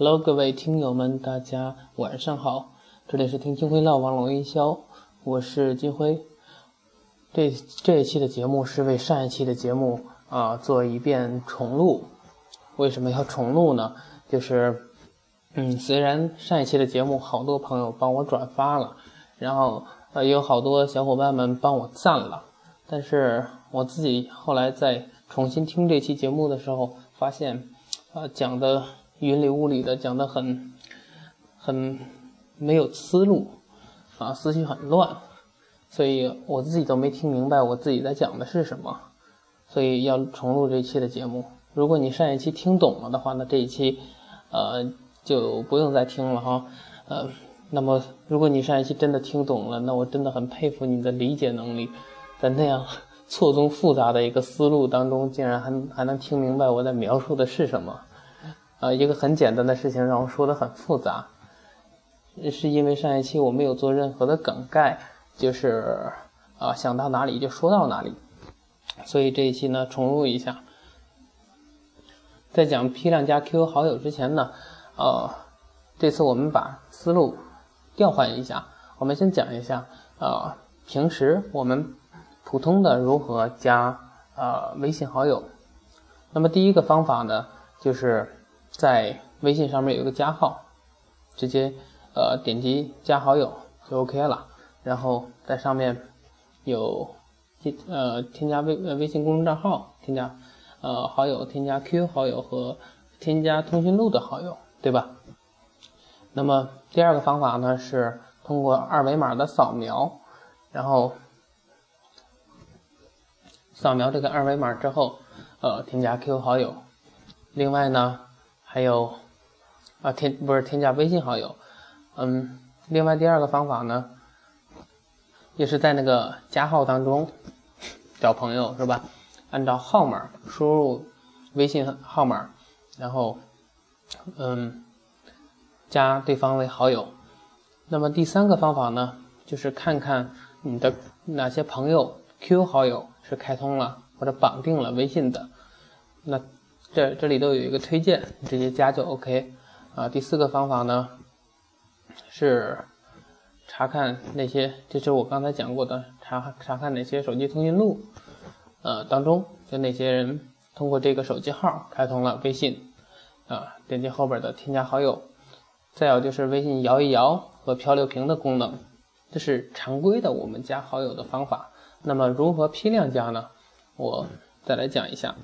喽各位听友们，大家晚上好，这里是听金辉唠网络营销，我是金辉。这这一期的节目是为上一期的节目啊做一遍重录。为什么要重录呢？就是，嗯，虽然上一期的节目好多朋友帮我转发了，然后呃有好多小伙伴们帮我赞了，但是我自己后来在重新听这期节目的时候，发现啊讲的。云里雾里的讲的很，很没有思路，啊，思绪很乱，所以我自己都没听明白我自己在讲的是什么，所以要重录这一期的节目。如果你上一期听懂了的话，那这一期，呃，就不用再听了哈，呃，那么如果你上一期真的听懂了，那我真的很佩服你的理解能力，在那样错综复杂的一个思路当中，竟然还还能听明白我在描述的是什么。呃，一个很简单的事情让我说的很复杂，是因为上一期我没有做任何的梗概，就是啊想到哪里就说到哪里，所以这一期呢重录一下。在讲批量加 QQ 好友之前呢，呃，这次我们把思路调换一下，我们先讲一下啊平时我们普通的如何加呃微信好友。那么第一个方法呢就是。在微信上面有一个加号，直接呃点击加好友就 OK 了。然后在上面有呃添加微微信公众账号，添加呃好友，添加 QQ 好友和添加通讯录的好友，对吧？那么第二个方法呢是通过二维码的扫描，然后扫描这个二维码之后，呃添加 QQ 好友。另外呢。还有，啊添不是添加微信好友，嗯，另外第二个方法呢，也是在那个加号当中找朋友是吧？按照号码输入微信号码，然后嗯加对方为好友。那么第三个方法呢，就是看看你的哪些朋友 QQ 好友是开通了或者绑定了微信的，那。这这里都有一个推荐，直接加就 OK 啊。第四个方法呢是查看那些，这是我刚才讲过的，查查看哪些手机通讯录呃当中有哪些人通过这个手机号开通了微信啊，点击后边的添加好友。再有就是微信摇一摇和漂流瓶的功能，这是常规的我们加好友的方法。那么如何批量加呢？我再来讲一下。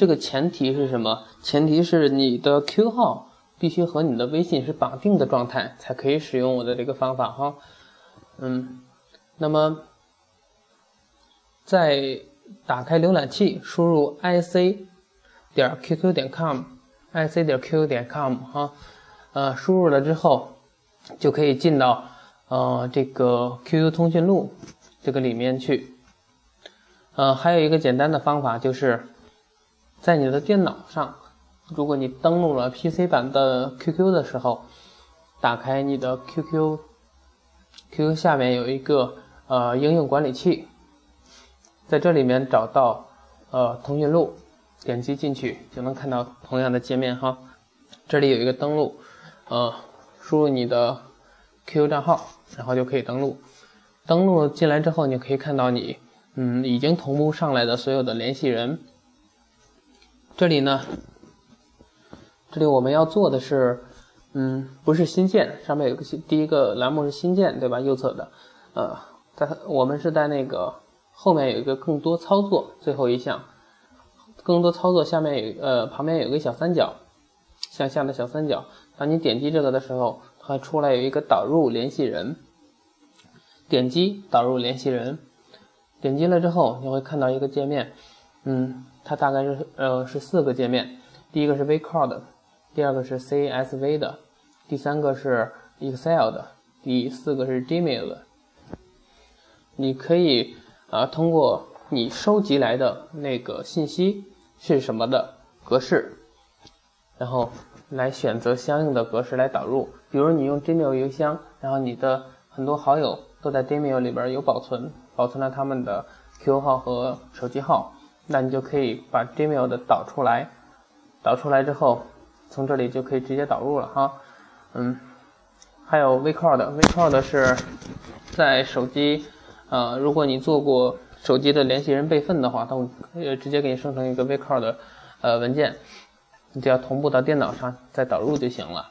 这个前提是什么？前提是你的 Q 号必须和你的微信是绑定的状态，才可以使用我的这个方法哈。嗯，那么在打开浏览器，输入 ic 点 qq 点 com，ic 点 qq 点 com 哈，呃，输入了之后就可以进到呃这个 QQ 通讯录这个里面去。呃，还有一个简单的方法就是。在你的电脑上，如果你登录了 PC 版的 QQ 的时候，打开你的 QQ，QQ 下面有一个呃应用管理器，在这里面找到呃通讯录，点击进去就能看到同样的界面哈。这里有一个登录，呃，输入你的 QQ 账号，然后就可以登录。登录进来之后，你可以看到你嗯已经同步上来的所有的联系人。这里呢，这里我们要做的是，嗯，不是新建，上面有个新，第一个栏目是新建，对吧？右侧的，呃，在我们是在那个后面有一个更多操作，最后一项，更多操作下面有呃旁边有一个小三角，向下的小三角，当你点击这个的时候，它出来有一个导入联系人，点击导入联系人，点击了之后，你会看到一个界面，嗯。它大概是呃是四个界面，第一个是 VCode，第二个是 CSV 的，第三个是 Excel 的，第四个是 Gmail 的。你可以啊通过你收集来的那个信息是什么的格式，然后来选择相应的格式来导入。比如你用 Gmail 邮箱，然后你的很多好友都在 Gmail 里边有保存，保存了他们的 QQ 号和手机号。那你就可以把 Gmail 的导出来，导出来之后，从这里就可以直接导入了哈。嗯，还有 Vcard，Vcard 是在手机，呃，如果你做过手机的联系人备份的话，它会直接给你生成一个 Vcard 呃文件，你只要同步到电脑上再导入就行了。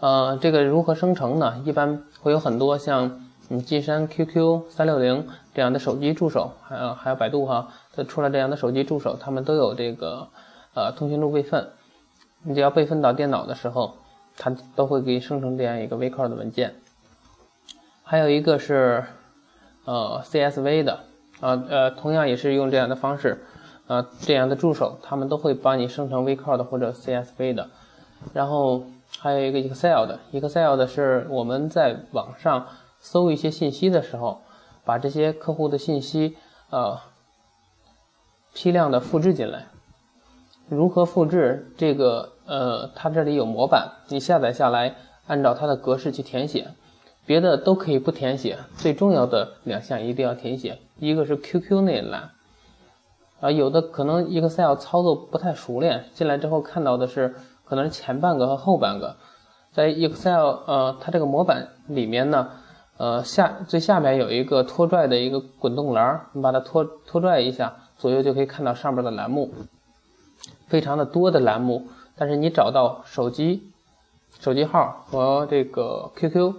呃，这个如何生成呢？一般会有很多像你金山 QQ 三六零这样的手机助手，还有还有百度哈，它出了这样的手机助手，他们都有这个呃通讯录备份。你只要备份到电脑的时候，它都会给你生成这样一个 Vcard 的文件。还有一个是呃 CSV 的，啊呃同样也是用这样的方式，啊这样的助手，他们都会帮你生成 Vcard 或者 CSV 的，然后。还有一个 Excel 的，Excel 的是我们在网上搜一些信息的时候，把这些客户的信息呃批量的复制进来。如何复制？这个呃，它这里有模板，你下载下来，按照它的格式去填写，别的都可以不填写，最重要的两项一定要填写。一个是 QQ 那一栏，啊，有的可能 Excel 操作不太熟练，进来之后看到的是。可能前半个和后半个，在 Excel 呃，它这个模板里面呢，呃下最下面有一个拖拽的一个滚动栏，你把它拖拖拽一下，左右就可以看到上面的栏目，非常的多的栏目。但是你找到手机手机号和这个 QQ，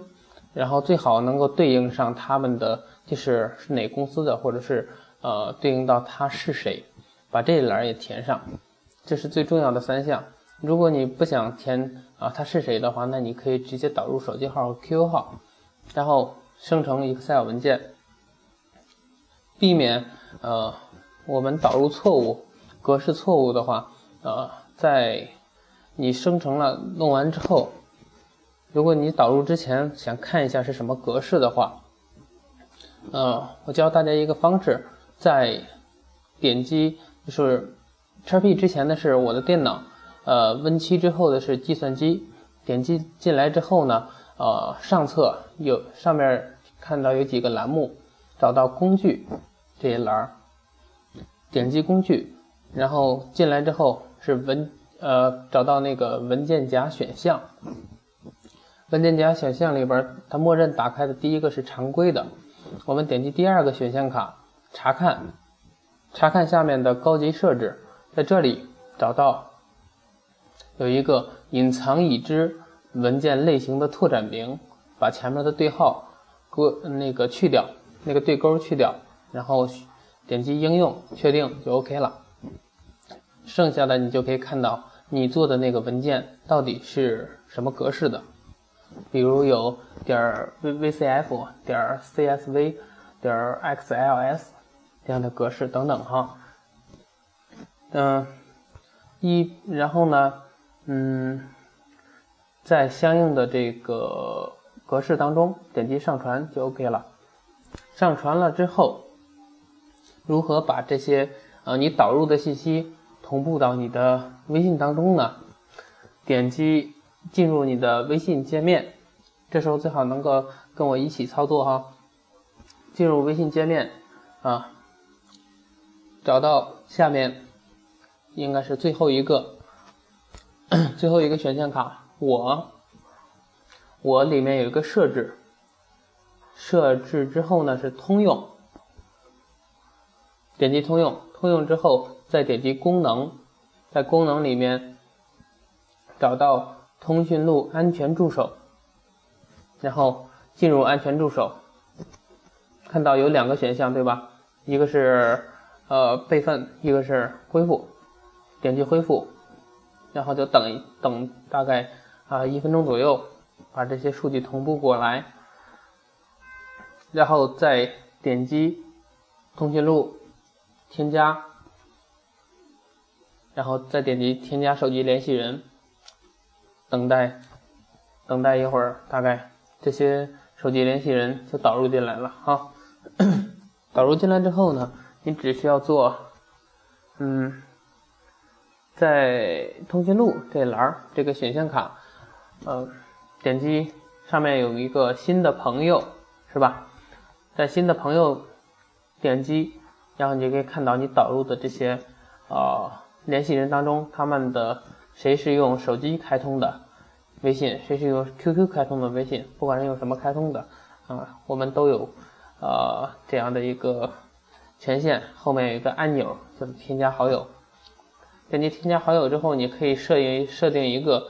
然后最好能够对应上他们的就是是哪公司的，或者是呃对应到他是谁，把这一栏也填上，这是最重要的三项。如果你不想填啊他是谁的话，那你可以直接导入手机号和 QQ 号，然后生成 Excel 文件，避免呃我们导入错误、格式错误的话，呃在你生成了弄完之后，如果你导入之前想看一下是什么格式的话，呃我教大家一个方式，在点击就是 XP 之前的是我的电脑。呃，Win7 之后的是计算机，点击进来之后呢，呃，上侧有上面看到有几个栏目，找到工具这一栏，点击工具，然后进来之后是文呃，找到那个文件夹选项，文件夹选项里边它默认打开的第一个是常规的，我们点击第二个选项卡查看，查看下面的高级设置，在这里找到。有一个隐藏已知文件类型的拓展名，把前面的对号勾那个去掉，那个对勾去掉，然后点击应用确定就 OK 了。剩下的你就可以看到你做的那个文件到底是什么格式的，比如有点 v VCF 点 CSV 点 XLS 这样的格式等等哈。嗯，一然后呢？嗯，在相应的这个格式当中点击上传就 OK 了。上传了之后，如何把这些呃你导入的信息同步到你的微信当中呢？点击进入你的微信界面，这时候最好能够跟我一起操作哈。进入微信界面啊，找到下面应该是最后一个。最后一个选项卡，我，我里面有一个设置，设置之后呢是通用，点击通用，通用之后再点击功能，在功能里面找到通讯录安全助手，然后进入安全助手，看到有两个选项对吧？一个是呃备份，一个是恢复，点击恢复。然后就等等大概啊一分钟左右，把这些数据同步过来，然后再点击通讯录添加，然后再点击添加手机联系人，等待等待一会儿，大概这些手机联系人就导入进来了哈。导入进来之后呢，你只需要做嗯。在通讯录这栏这个选项卡，呃，点击上面有一个新的朋友，是吧？在新的朋友点击，然后你就可以看到你导入的这些呃联系人当中，他们的谁是用手机开通的微信，谁是用 QQ 开通的微信，不管是用什么开通的啊，我们都有呃这样的一个权限。后面有一个按钮，就是添加好友。点击添加好友之后，你可以设定设定一个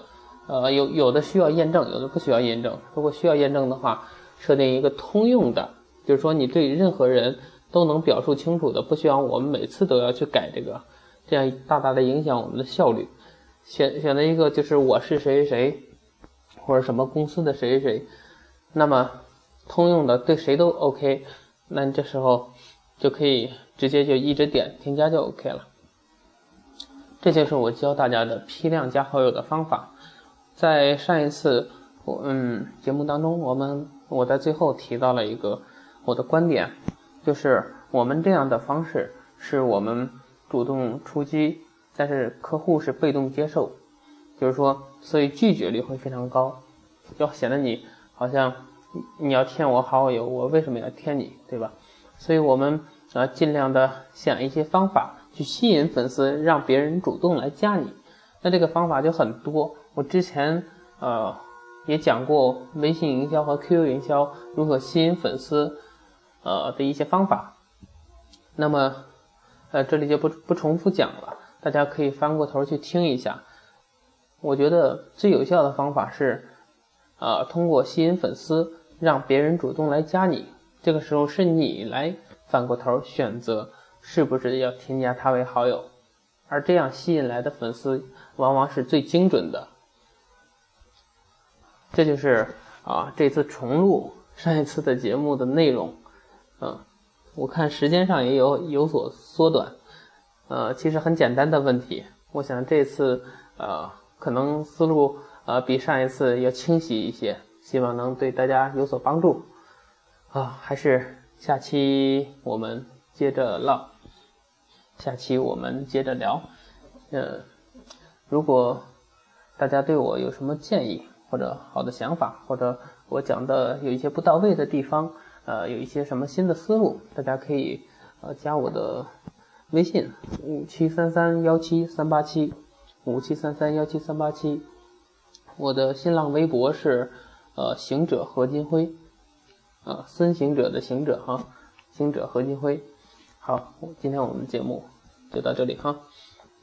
呃有有的需要验证，有的不需要验证。如果需要验证的话，设定一个通用的，就是说你对任何人都能表述清楚的，不需要我们每次都要去改这个，这样大大的影响我们的效率。选选择一个就是我是谁谁谁，或者什么公司的谁谁谁，那么通用的对谁都 OK，那你这时候就可以直接就一直点添加就 OK 了。这就是我教大家的批量加好友的方法。在上一次我嗯节目当中，我们我在最后提到了一个我的观点，就是我们这样的方式是我们主动出击。但是客户是被动接受，就是说，所以拒绝率会非常高，就显得你好像你要添我好友，我为什么要添你，对吧？所以我们啊尽量的想一些方法去吸引粉丝，让别人主动来加你。那这个方法就很多，我之前呃也讲过微信营销和 QQ 营销如何吸引粉丝呃的一些方法，那么呃这里就不不重复讲了。大家可以翻过头去听一下，我觉得最有效的方法是，呃，通过吸引粉丝，让别人主动来加你。这个时候是你来反过头选择是不是要添加他为好友，而这样吸引来的粉丝往往是最精准的。这就是啊，这次重录上一次的节目的内容，嗯，我看时间上也有有所缩短。呃，其实很简单的问题，我想这次呃可能思路呃比上一次要清晰一些，希望能对大家有所帮助。啊，还是下期我们接着唠，下期我们接着聊。呃，如果大家对我有什么建议或者好的想法，或者我讲的有一些不到位的地方，呃，有一些什么新的思路，大家可以呃加我的。微信五七三三幺七三八七，五七三三幺七三八七。我的新浪微博是呃行者何金辉，啊孙行者的行者哈，行者何金辉。好，今天我们节目就到这里哈。